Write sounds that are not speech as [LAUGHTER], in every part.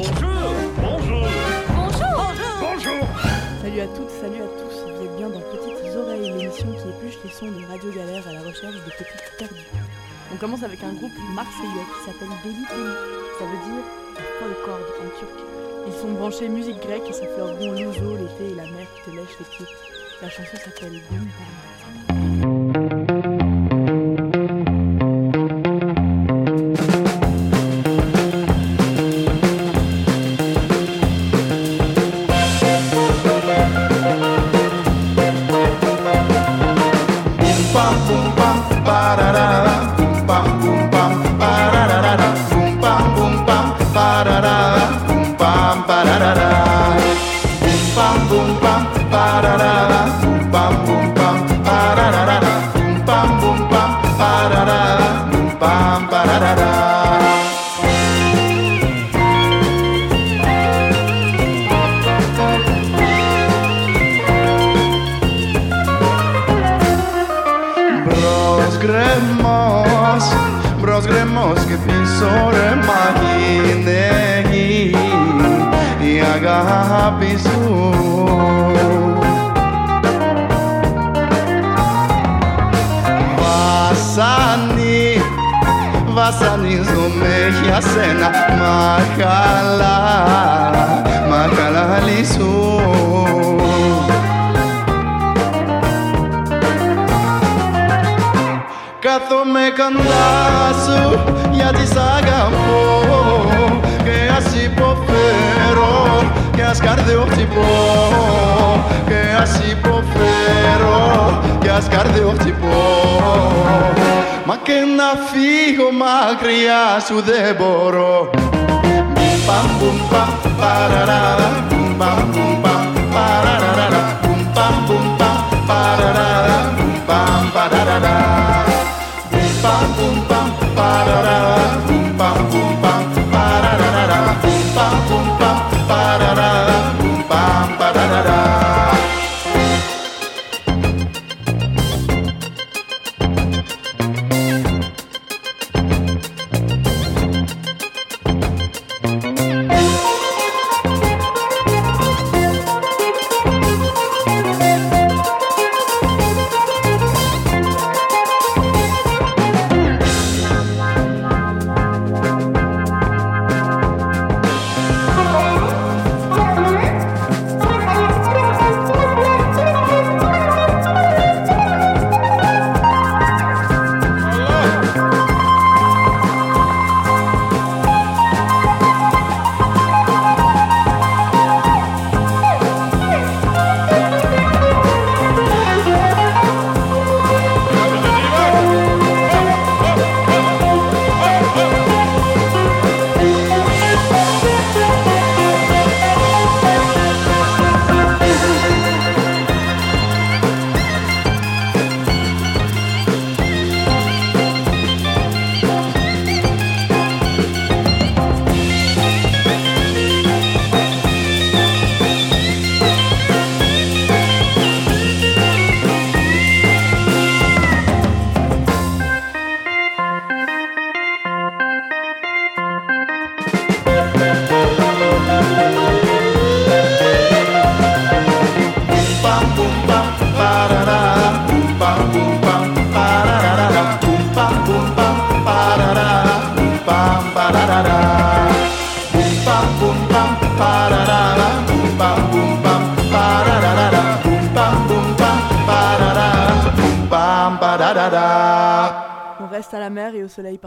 Bonjour Bonjour Bonjour Bonjour Salut à toutes, salut à tous, vous êtes bien dans Petites Oreilles, l'émission qui épluche les sons de Radio Galère à la recherche de petites perdues. On commence avec un groupe marseillais qui s'appelle Deli Peli, ça veut dire folklore en turc. Ils sont branchés musique grecque et ça fleureront l'ouzo, l'été et la mer qui te lèche les pieds. La chanson s'appelle Boum Bam. καρδιοχτυπώ Μα και να φύγω μακριά σου δεν μπορώ Μπουμ παμ μπουμ παμ παραράρα Μπουμ παμ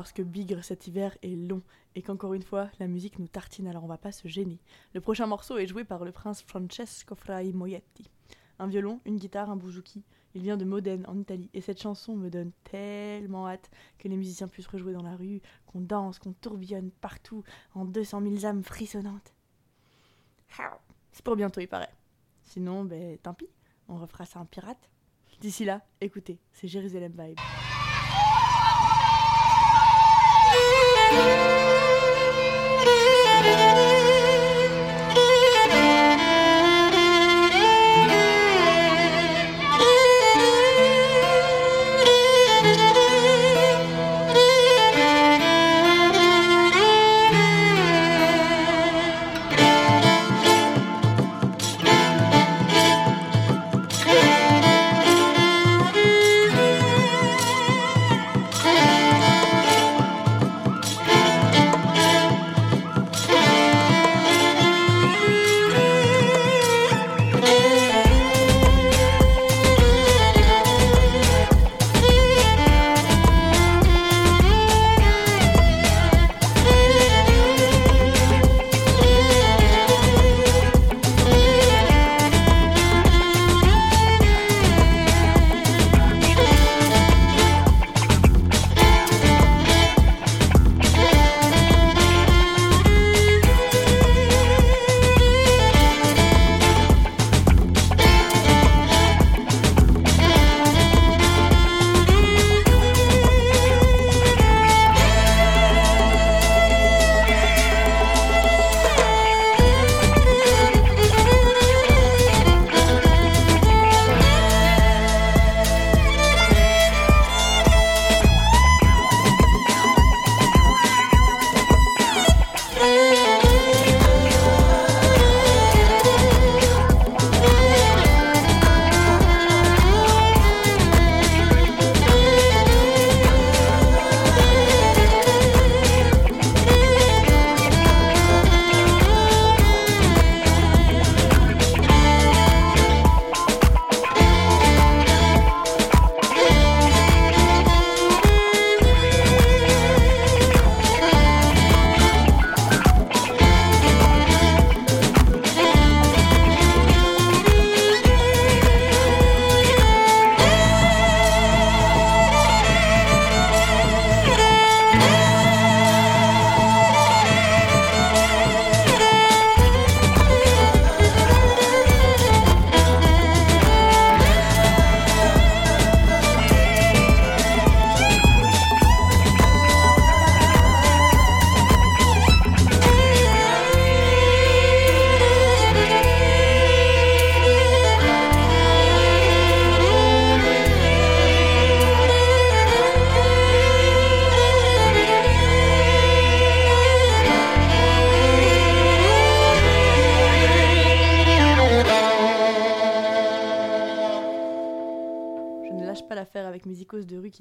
Parce que Bigre cet hiver est long et qu'encore une fois la musique nous tartine alors on va pas se gêner. Le prochain morceau est joué par le prince Francesco Frai Moietti. Un violon, une guitare, un bouzouki. Il vient de Modène en Italie et cette chanson me donne tellement hâte que les musiciens puissent rejouer dans la rue, qu'on danse, qu'on tourbillonne partout en 200 000 âmes frissonnantes. C'est pour bientôt il paraît. Sinon, ben tant pis, on refera ça en pirate. D'ici là, écoutez, c'est Jérusalem Vibe.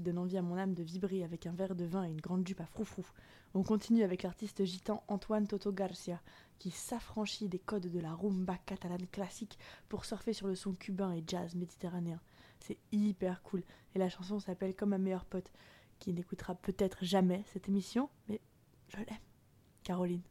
Donne envie à mon âme de vibrer avec un verre de vin et une grande jupe à froufrou. On continue avec l'artiste gitan Antoine Toto Garcia, qui s'affranchit des codes de la rumba catalane classique pour surfer sur le son cubain et jazz méditerranéen. C'est hyper cool. Et la chanson s'appelle Comme un meilleur pote, qui n'écoutera peut-être jamais cette émission, mais je l'aime. Caroline.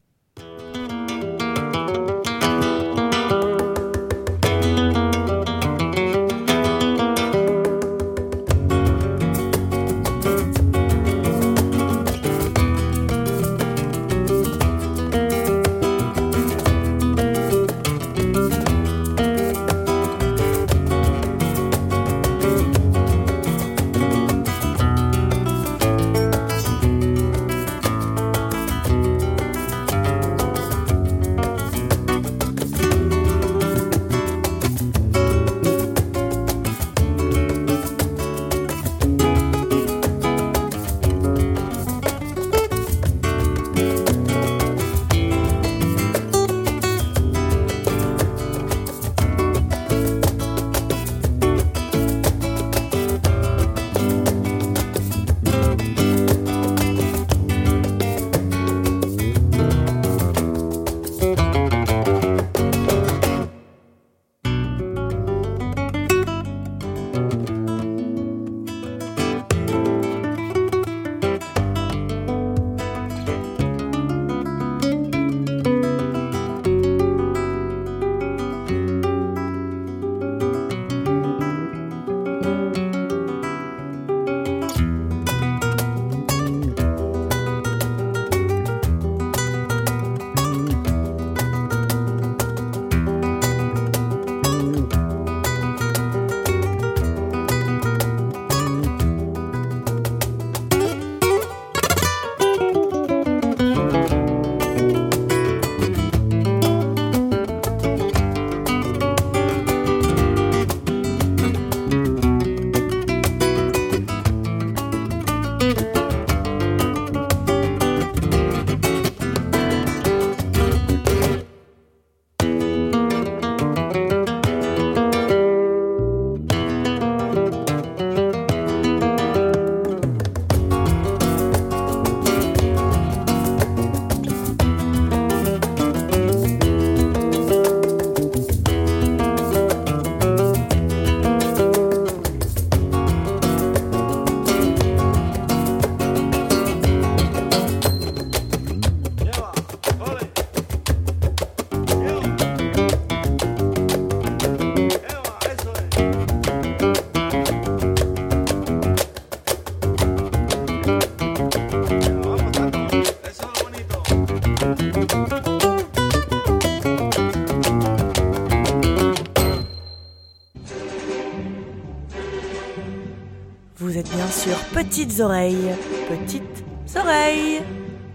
Petites oreilles, petites oreilles,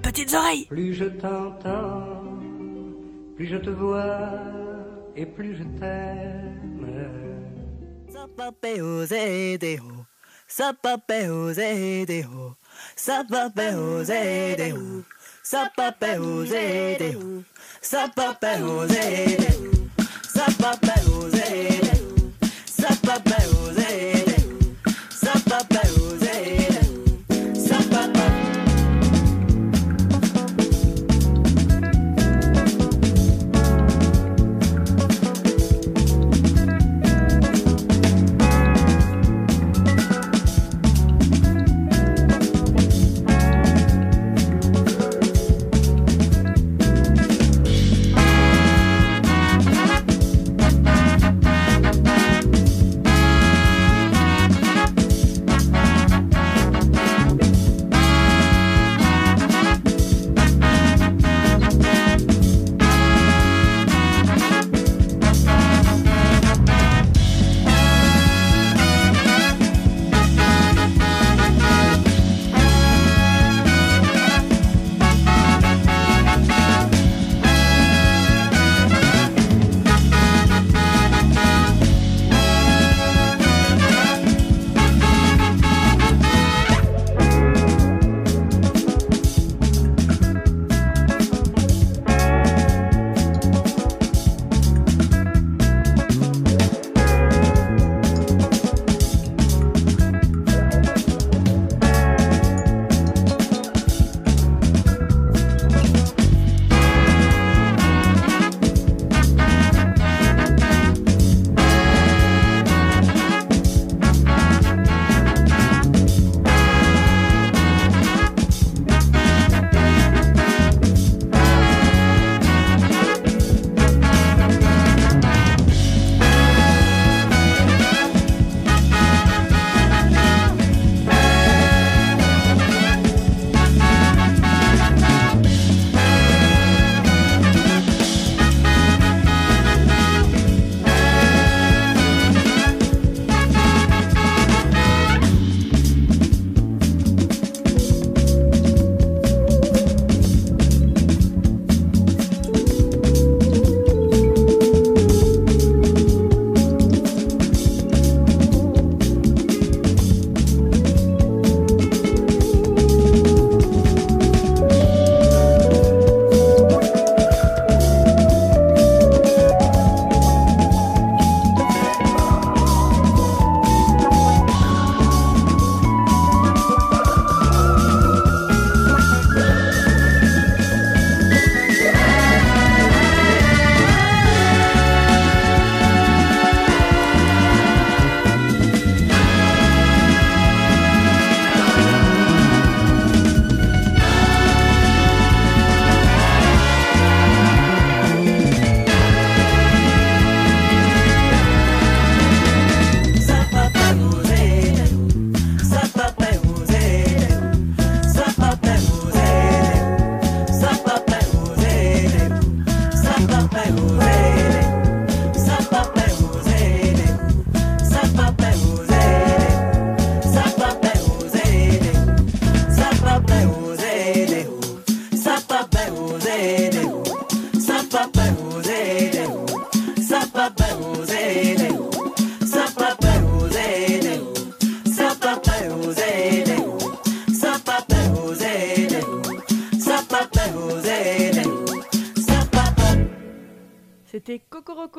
petites oreilles. Plus je t'entends, plus je te vois et plus je t'aime. Sapapeo zedeo, sapapeo zedeo, sapapeo zedeo, sapapeo zedeo, sapapeo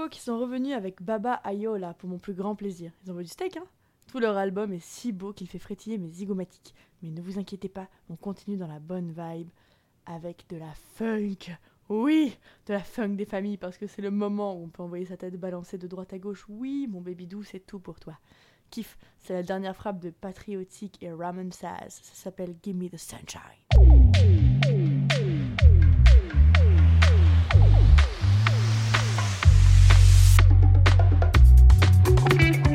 Qui sont revenus avec Baba Ayola pour mon plus grand plaisir. Ils ont vu du steak, hein Tout leur album est si beau qu'il fait frétiller mes zygomatiques. Mais ne vous inquiétez pas, on continue dans la bonne vibe avec de la funk. Oui, de la funk des familles parce que c'est le moment où on peut envoyer sa tête balancer de droite à gauche. Oui, mon baby doux, c'est tout pour toi. Kiff, c'est la dernière frappe de Patriotique et Ramen Saz. Ça s'appelle Give Me the Sunshine. Podcast.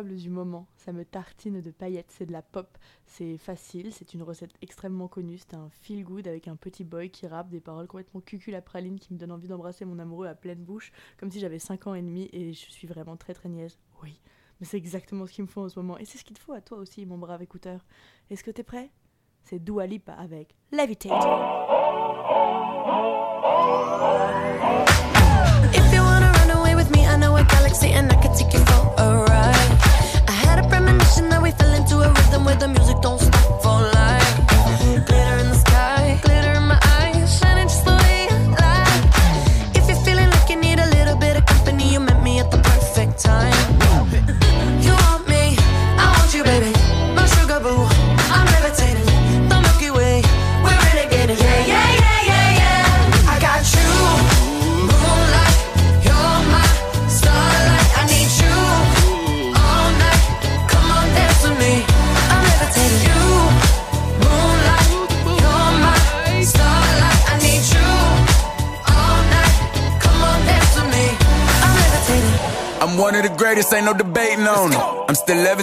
Du moment. Ça me tartine de paillettes, c'est de la pop. C'est facile, c'est une recette extrêmement connue. C'est un feel good avec un petit boy qui rappe des paroles complètement cucul à praline qui me donne envie d'embrasser mon amoureux à pleine bouche, comme si j'avais 5 ans et demi et je suis vraiment très très niaise. Oui, mais c'est exactement ce qu'il me faut en ce moment. Et c'est ce qu'il te faut à toi aussi, mon brave écouteur. Est-ce que t'es prêt? C'est Dua Lipa avec Levitate.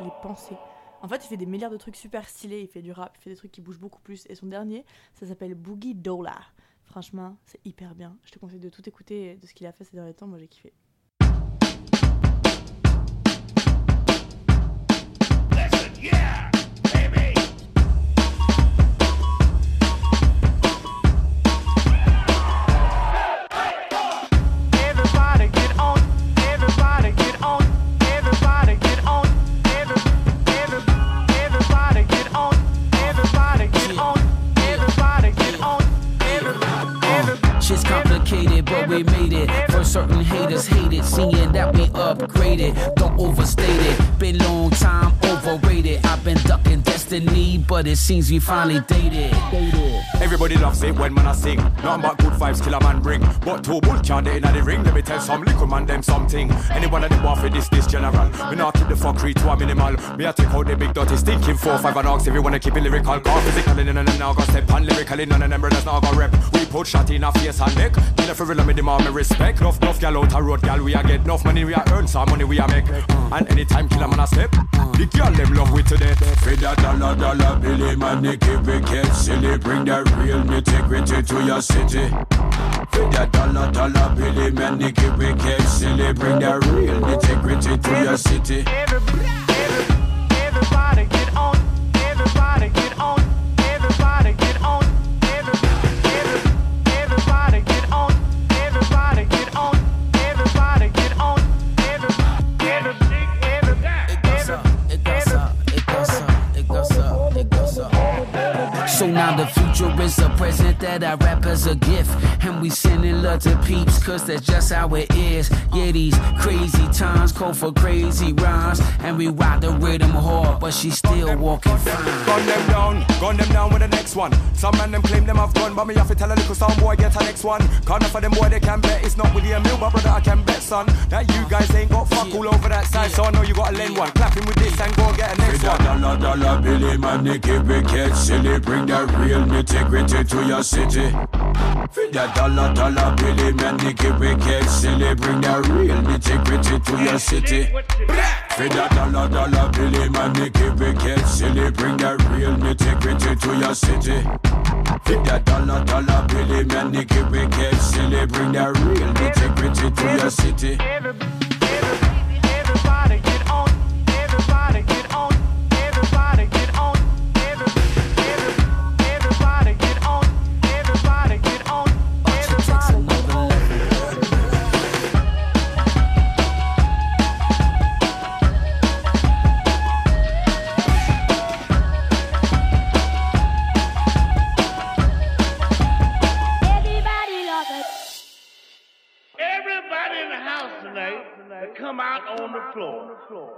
Les Pensées. En fait, il fait des milliards de trucs super stylés, il fait du rap, il fait des trucs qui bougent beaucoup plus. Et son dernier, ça s'appelle Boogie Dola. Franchement, c'est hyper bien. Je te conseille de tout écouter de ce qu'il a fait ces derniers temps, moi j'ai kiffé. Complicated, but we made it. For certain haters hate it, seeing that we upgraded. Don't overstate it. Been long time overrated. I've been ducking destiny, but it seems we finally dated. Everybody loves it when man I sing. Nothing but good vibes kill a man bring. But two bull they inna the ring. Let me tell some little man them something. Any one of them want for this this general. We not keep the fuckery to a minimal. Me I take out the big dirty stinking four five and ask if you wanna keep it lyrical. Call physical in and now go step on lyrically. None of them brothers now go rep. We put shot in a face and neck. Kill for real me demand me respect. Enough enough gal out a road gal we a get enough money we a earn some money we a make. And anytime kill a man a step. The girl them love we today. For that dollar dollar Billy man, they keep get silly. Bring that real nitty-gritty to your city. For that dollar dollar Billy man, they keep get silly. Bring that real nitty-gritty to your city. Everybody present that I rap as a gift. And we sending love to peeps, cause that's just how it is. Yeah, these crazy times call for crazy rhymes. And we ride the rhythm hard, but she still walking fine. Gun them down, gun them down with the next one. Some man them claim them have gun, but me have to tell a little sound boy get a next one. Corner for them boy they can bet it's not with the mill, but brother I can bet son that you guys ain't got fuck all over that side. So I know you gotta lend one. Clapping with this and go get a next one. dollar, dollar Billy man, they keep it get silly. Bring that real nitty-gritty to your city. For that dollar, dollar Billy man, it get silly. Bring that real nitty-gritty to your city. For that dollar, dollar Billy man, it get silly. Bring that real nitty-gritty to your city. For that dollar, dollar Billy man, it get silly. Bring that real nitty-gritty to your city. Come out on the floor.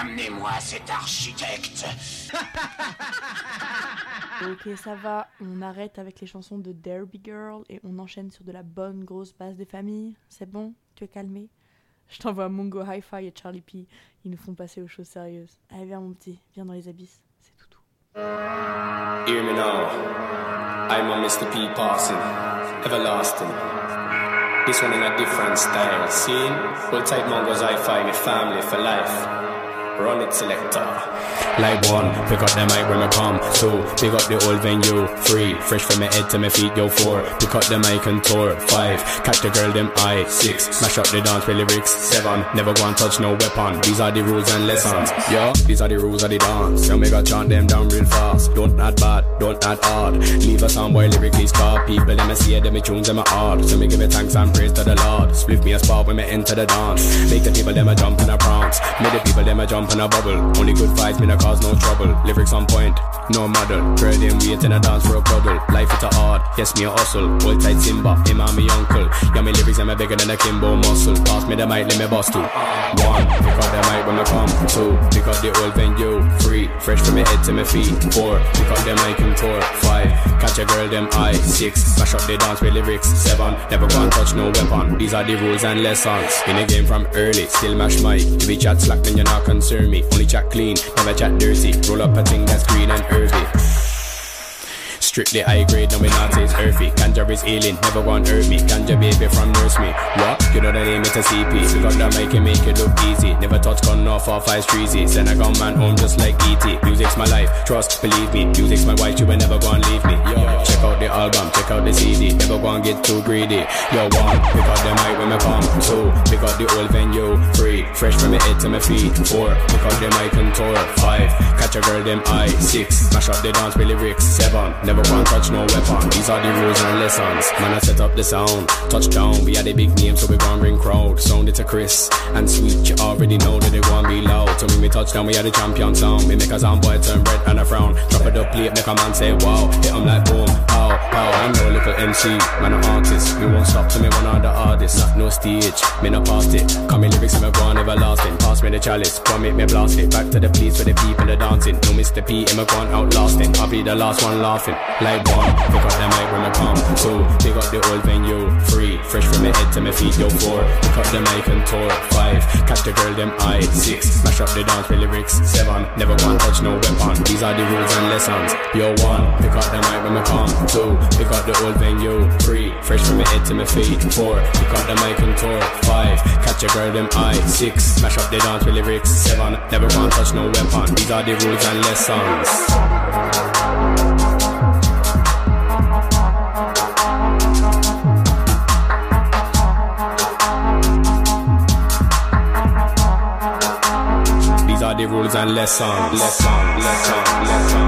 Amenez-moi cet architecte. [LAUGHS] Ok, ça va. On arrête avec les chansons de Derby Girl et on enchaîne sur de la bonne grosse base des familles. C'est bon? Tu es calmé? Je t'envoie Mongo Hi-Fi et Charlie P. Ils nous font passer aux choses sérieuses. Allez, viens mon petit, viens dans les abysses. C'est tout tout. Hear me now. I'm a Mr. P. Parson, everlasting. This one in a different style. Scene? We'll take Mongo's hi-fi, me family for life. Run it, selector. Like one, pick up the mic when I come. Two, pick up the old venue. Three, fresh from my head to my feet. Yo, four, pick up the mic and tour. Five, catch the girl them eye. Six, smash up the dance with lyrics. Seven, never go and touch no weapon. These are the rules and lessons. Yeah, these are the rules of the dance. Yo, make a chant them down real fast. Don't add bad, don't add hard. Leave a sound boy lyrically. People them I see them, me tunes them I hard. So me give it thanks and praise to the Lord. Split me a spot when me enter the dance. Make the people them a jump and a prance. Make the people them a jump and a bubble. Only good vibes, me no cause no trouble. Lyrics on point, no model. Girl them wait in a dance for a cuddle. Life it's a hard, yes me a hustle. Hold tight Simba, him and me uncle. Yeah me lyrics a bigger than a Kimbo muscle. Pass me the mic, let me bust two. One, pick up the mic when I come. Two, pick up the old venue. Three, fresh from my head to my feet. Four, pick up the mic and tour. Five, catch a girl them eye. Six, smash up the dance with lyrics. Seven, never go and touch no weapon. These are the rules and lessons. In the game from early, still mash mic. If we chat slack, then you're not me. Only chat clean, never chat dirty. Roll up a thing that's green and earthy. Strictly high grade, no we not taste earthy. Ganja is healing, never want hurt me. Ganja baby from nurse me. What? You know the name, it's a CP. We got that mic and make it look easy. Never touch gun off off ice treasy. Send a gun man home just like ET. Music's my life, trust, believe me. Music's my wife, you will never gonna leave me. Yo, check out the album, check out the CD. Never go and get too greedy. Yo, one, pick up the mic when me come. Two, pick up the old venue. Three, fresh from my head to my feet. Four, pick up the mic and tour. Five, catch a girl them eye. Six, smash up the dance with lyrics. Seven, never go and touch no weapon. These are the rules and lessons. Man, I set up the sound. Touchdown, we had a big name, so we gon' bring crowd. Sound it a Chris and sweet. You already know that they gon' be loud. So when we touchdown, we had a champion sound. We make a sound boy turn red and a frown. Drop it up plate, make a man say wow. Hit 'em like boom, pow, pow. I'm no little MC, man, an artist. We won't stop till me one of the artists. Not no stage, me not past it. Come me lyrics, me go on everlasting. Pass me the chalice, come make me blast it. Back to the place where the people are dancing. No Mr. P, him a gone outlasting. I'll be the last one laughing. Like one, pick up the mic when I come. Two, pick up the old venue. Three, fresh from my head to my feet. Yo, four, pick up the mic and tour. Five, catch the girl them eye. Six, smash up the dance with lyrics. Seven, never go and touch no weapon. These are the rules and lessons. Yo, one, pick up the mic when I come. Two, pick up the old venue. Three, fresh from my head to my feet. Four, pick up the mic and tour. Five, catch a girl them eye. Six, smash up the dance with lyrics. Seven, never and touch no weapon. These are the rules and lessons. These are the rules and lessons. Lesson, lesson, lesson,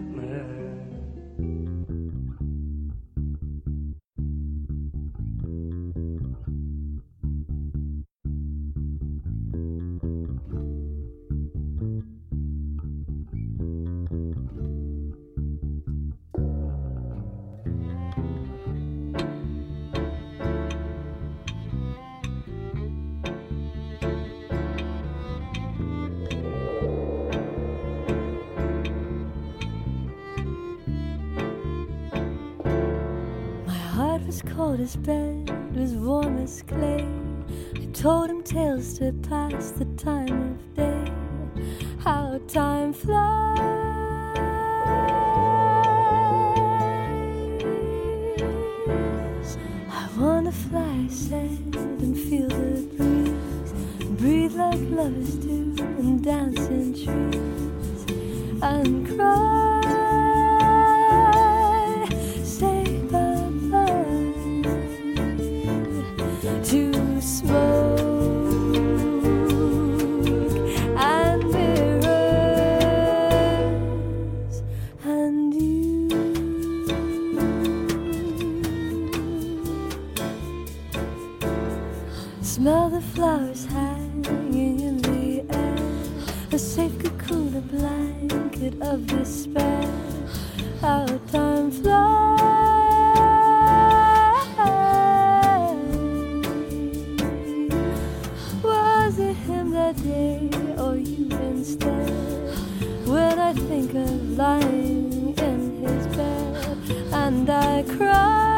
As bread, was warm as clay. I told him tales to pass the time Smell the flowers hanging in the air, a safe cocoon, a blanket of despair. How time flies. Was it him that day or you instead? When I think of lying in his bed and I cry,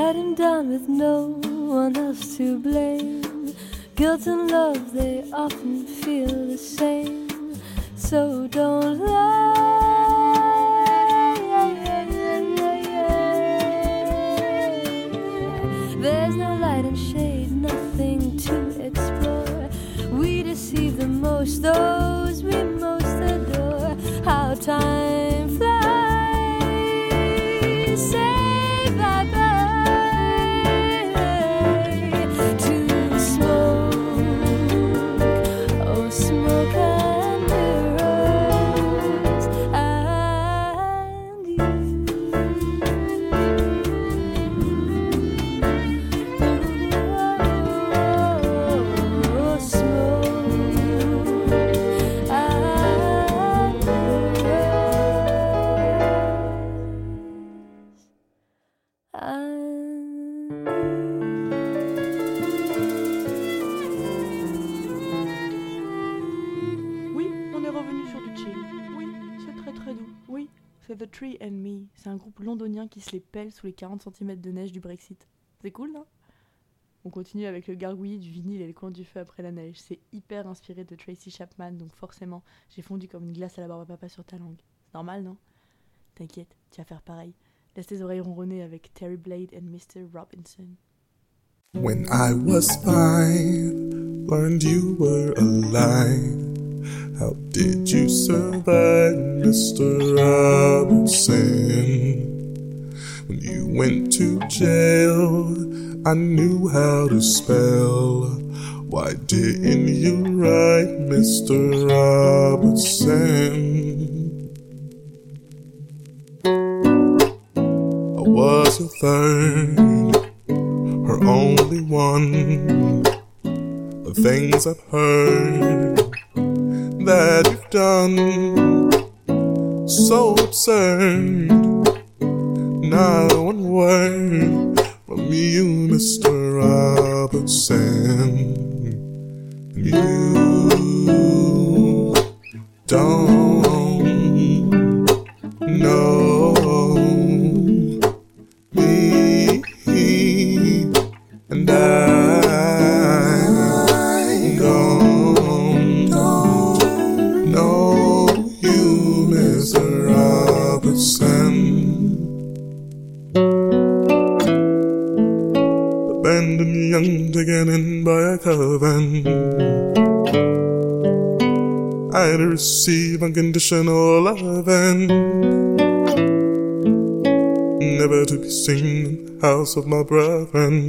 Let him down with no one else to blame. Guilt and love, they often feel the same. So don't lie. There's no light and shade, nothing to explore. We deceive the most, those we most adore. How time Tree and Me. C'est un groupe londonien qui se les pèle sous les 40 cm de neige du Brexit. C'est cool, non? On continue avec le gargouillis du vinyle et le coin du feu après la neige. C'est hyper inspiré de Tracy Chapman, donc forcément, j'ai fondu comme une glace à la barbe à papa sur ta langue. C'est normal, non? T'inquiète, tu vas faire pareil. Laisse tes oreilles ronronner avec Terry Blade and Mr. Robinson. When I was five, learned you were alive. How did you survive, Mr. Robertson? When you went to jail, I knew how to spell. Why didn't you write, Mr. Robertson? I was a third, her only one. The things I've heard that you've done, so absurd. Not one word from you, Mr. Robertson. You don't in by a coven. I receive unconditional loving. Never to be seen in the house of my brethren.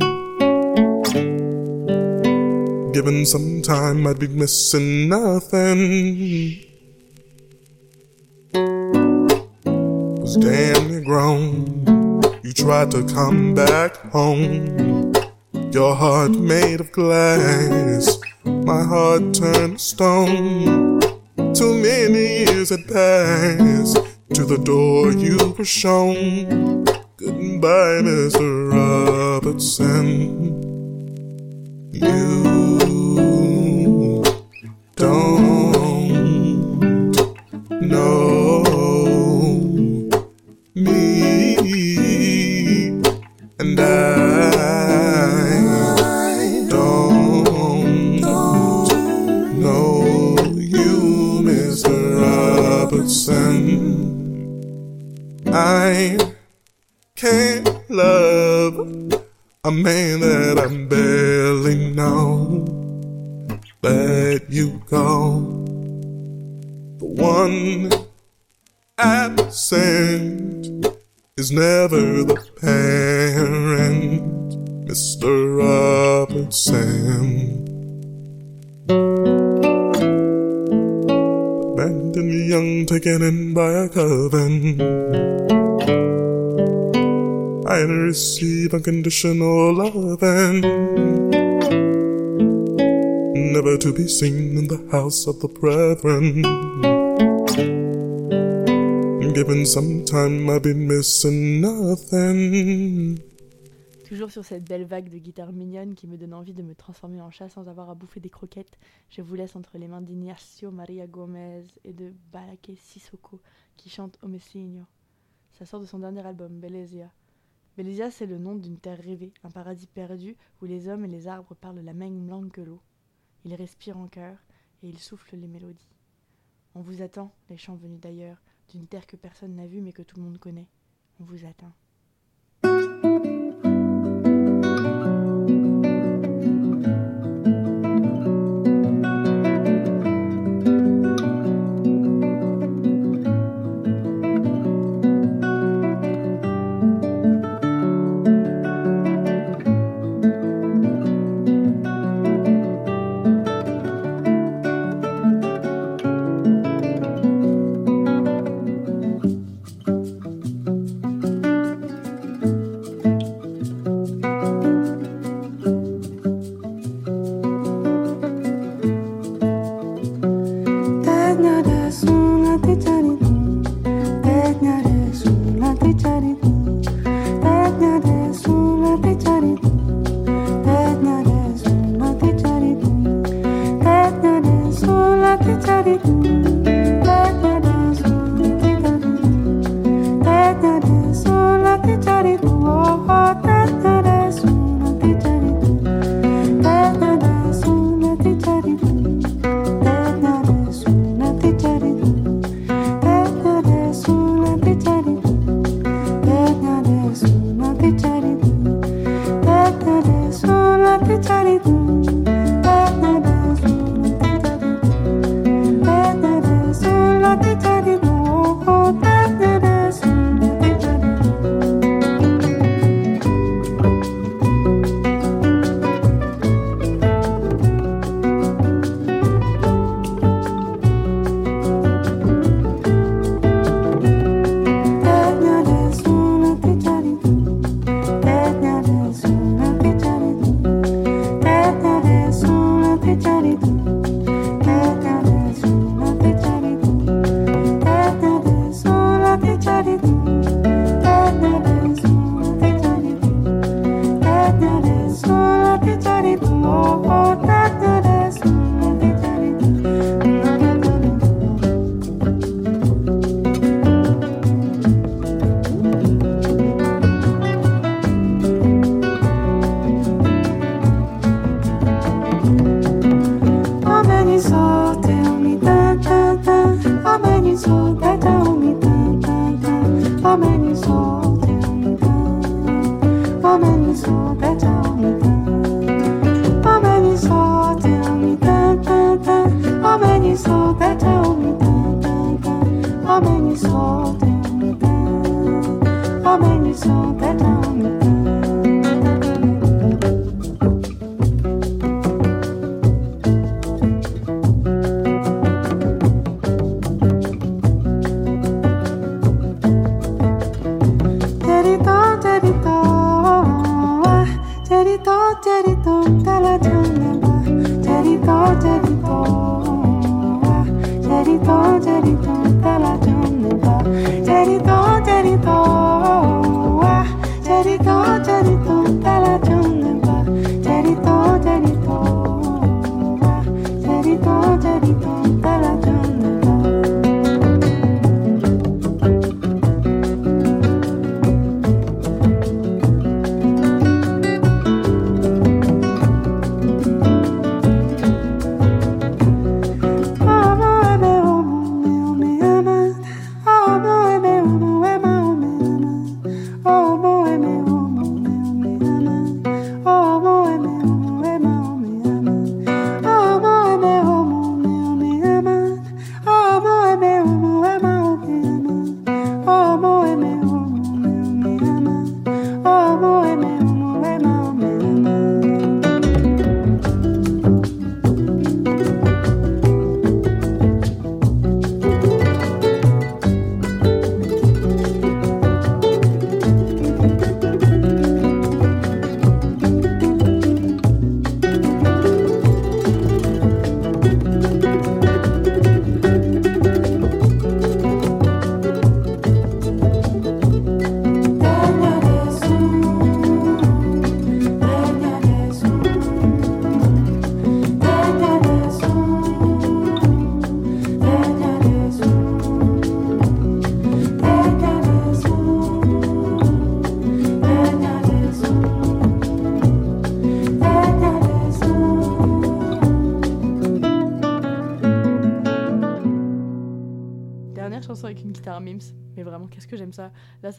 Given some time, I'd be missing nothing. Was damn near grown. You tried to come back home. Your heart made of glass, my heart turned to stone. Too many years had passed. To the door you were shown. Goodbye, Mr. Robertson. You unconditional loving. Never to be seen in the house of the brethren. Given some time, I've been missing nothing. Toujours sur cette belle vague de guitare mignonne qui me donne envie de me transformer en chat sans avoir à bouffer des croquettes, je vous laisse entre les mains d'Ignacio Maria Gomez et de Balaké Sissoko qui chante O Messinho. Ça sort de son dernier album, Bellezia. Bellezia, c'est le nom d'une terre rêvée, un paradis perdu où les hommes et les arbres parlent la même langue que l'eau. Ils respirent en chœur et ils soufflent les mélodies. On vous attend, les chants venus d'ailleurs, d'une terre que personne n'a vue mais que tout le monde connaît. On vous attend.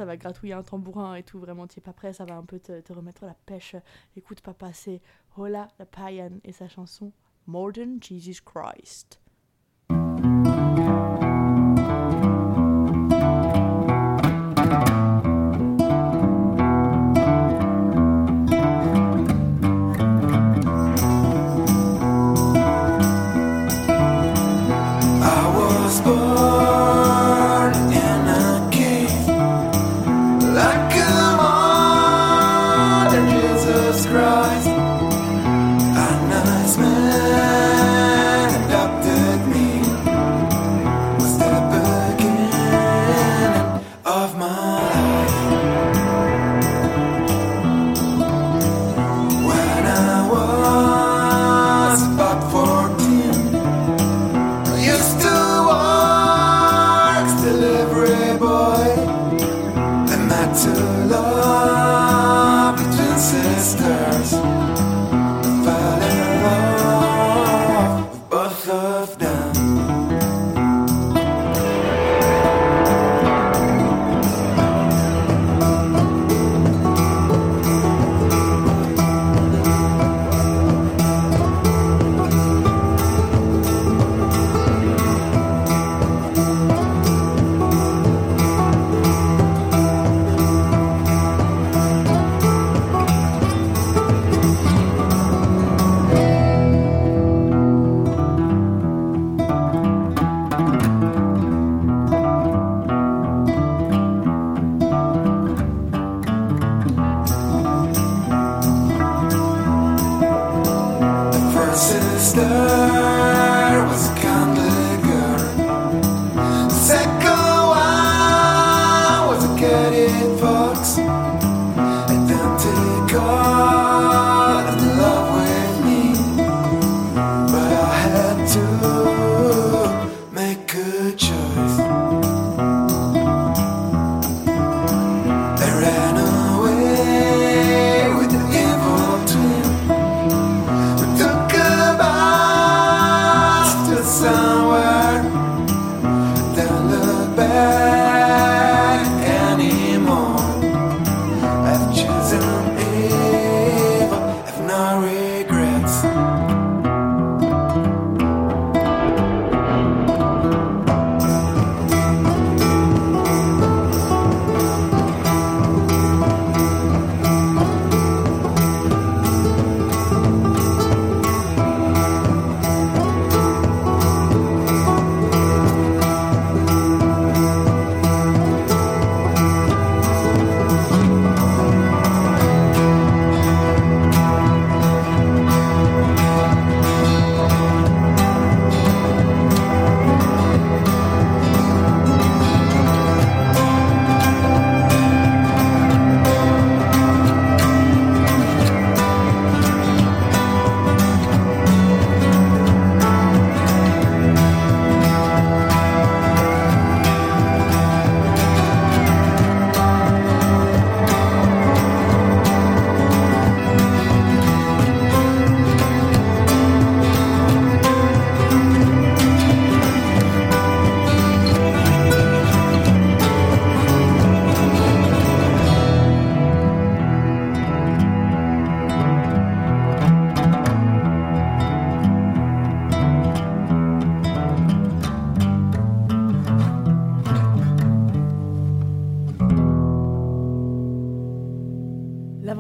ça va gratouiller un tambourin et tout, vraiment, t'es pas prêt, ça va un peu te, remettre la pêche. Écoute, pas c'est Hola la Payan et sa chanson Modern Jesus Christ.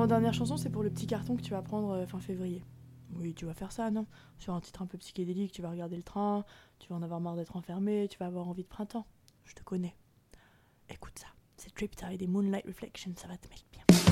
L'avant-dernière chanson, c'est pour le petit carton que tu vas prendre euh, fin février. Oui, tu vas faire ça, non? Sur un titre un peu psychédélique, tu vas regarder le train, tu vas en avoir marre d'être enfermé, tu vas avoir envie de printemps. Je te connais. Écoute ça, c'est Triptide et Moonlight Reflection, ça va te mettre bien.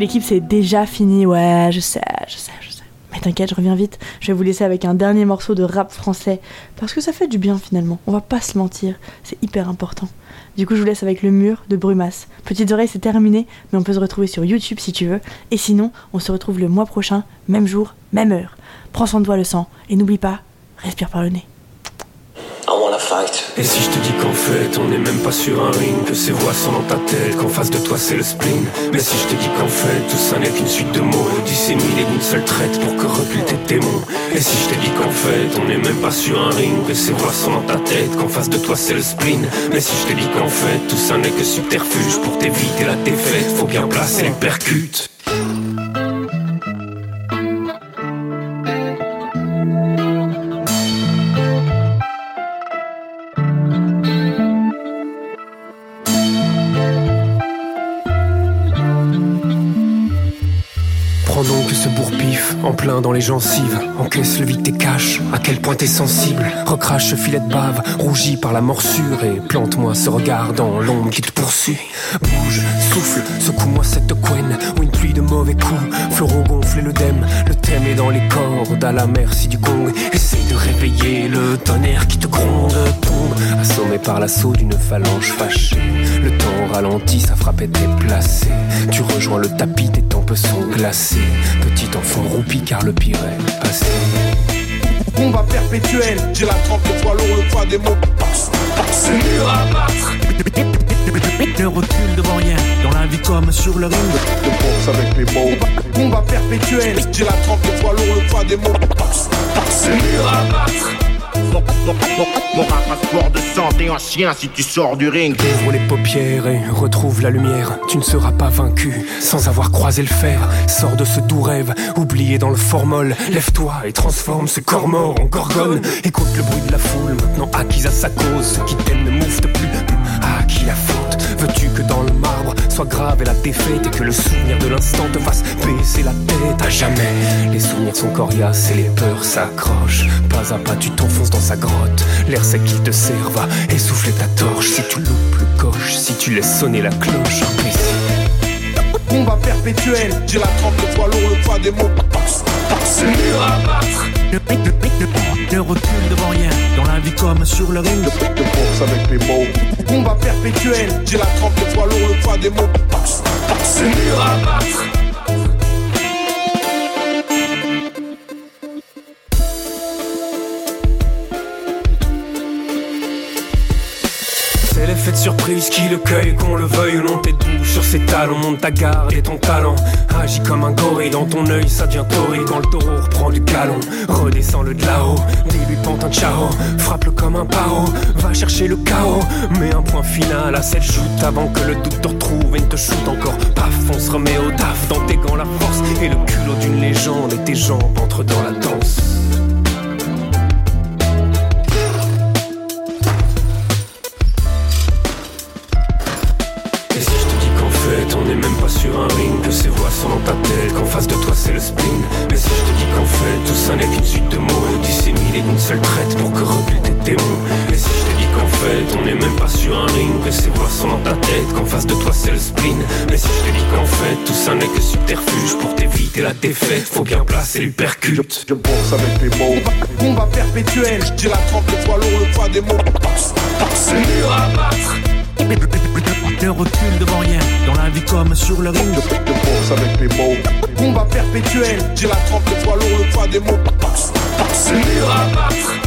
L'équipe c'est déjà fini, ouais je sais, je sais, je sais. Mais t'inquiète, je reviens vite. Je vais vous laisser avec un dernier morceau de rap français. Parce que ça fait du bien finalement, on va pas se mentir, c'est hyper important. Du coup je vous laisse avec le mur de Brumas. Petites oreilles c'est terminé, mais on peut se retrouver sur YouTube si tu veux. Et sinon, on se retrouve le mois prochain, même jour, même heure. Prends soin de toi le sang, et n'oublie pas, respire par le nez. I want wanna fight. Et si je te dis qu'en fait on n'est même pas sur un ring Que ces voix sont dans ta tête, qu'en face de toi c'est le spleen. Mais si je te dis qu'en fait tout ça n'est qu'une suite de mots Disséminés d'une seule traite pour que reculent tes démons. Et si je te dis qu'en fait on n'est même pas sur un ring Que ces voix sont dans ta tête, qu'en face de toi c'est le spleen. Mais si je te dis qu'en fait tout ça n'est que subterfuge Pour t'éviter la défaite, faut bien placer les percutes dans les gencives. Encaisse le vide tes caches, à quel point t'es sensible. Recrache ce filet de bave, rougi par la morsure. Et plante-moi ce regard dans l'ombre qui te poursuit. Bouge, souffle, secoue-moi cette couenne. Ou une pluie de mauvais coups. Fleuron gonfle et le thème est dans les cordes, à la merci du gong. Essaye de réveiller le tonnerre qui te gronde. Tombe, assommé par l'assaut d'une phalange fâchée. Le temps ralentit, sa frappe est déplacée. Tu rejoins le tapis, tes tempes sont glacées. Petit enfant roupi car le pire est passé. Combat perpétuel, j'ai la trempe de poids lourd, le poids des mots. C'est mur à battre. Ne recule devant rien, dans la vie comme sur le ring. Je pense avec les mots. Combat perpétuel, j'ai la trempe de poids lourd, le poids des mots. C'est mur à battre. Rap un sport de santé, un chien si tu sors du ring. Ouvre les paupières et retrouve la lumière. Tu ne seras pas vaincu sans avoir croisé le fer. Sors de ce doux rêve, oublié dans le formol. Lève-toi et transforme ce corps mort en gorgone. Écoute le bruit de la foule, maintenant acquise à sa cause. Ceux qui t'aiment ne mouvent plus. À qui la faute Veux-tu que dans le marbre soit grave et la défaite et que le souvenir de l'instant te fasse baisser la tête? À jamais Les souvenirs sont coriaces et les peurs s'accrochent. Pas à pas, tu t'enfonces dans sa grotte. L'air sec qu'il te sert va essouffler ta torche. Si tu loupes le coche, si tu laisses sonner la cloche, imbécile. Combat perpétuel, j'ai la trempe de poids lourd, le poids des mots. C'est mur à battre. Ne, recule devant rien, dans la vie comme sur le ring. Je pense avec les mots. Combat perpétuel, j'ai la trempe de poids lourd, le poids des mots. C'est mur à battre. C'est l'effet de surprise qui le cueille, qu'on le veuille ou non. T'es doux sur ses talons, monte ta garde et ton talent. Agis comme un gorille, dans ton œil ça devient torride. Quand le taureau reprend du galon, redescends le de là-haut. Dis-lui pente un ciao, frappe-le comme un paro. Va chercher le chaos, mets un point final à cette joute avant que le doute te retrouve et ne te shoot encore. Paf, on se remet au taf dans tes gants la force et le culot d'une légende et tes jambes entrent dans la danse. Sont dans ta tête, qu'en face de toi c'est le spleen Mais si je te dis qu'en fait tout ça n'est qu'une suite de mots Disséminés d'une seule traite pour que reculent tes démons Et si je te dis qu'en fait on n'est même pas sur un ring Que ces voix sont dans ta tête, qu'en face de toi c'est le spleen Mais si je te dis qu'en fait tout ça n'est que subterfuge Pour t'éviter la défaite, faut bien placer l'hypercute Je pense avec les mots. Combat perpétuel, j'ai la trempe de poids lourd, le poids des mots. C'est mur à battre. Ne recule devant rien, dans la vie comme sur le ring. Je pense avec les mots. Combat perpétuel, j'ai la trempe de poids lourd, le poids des mots. C'est à battre.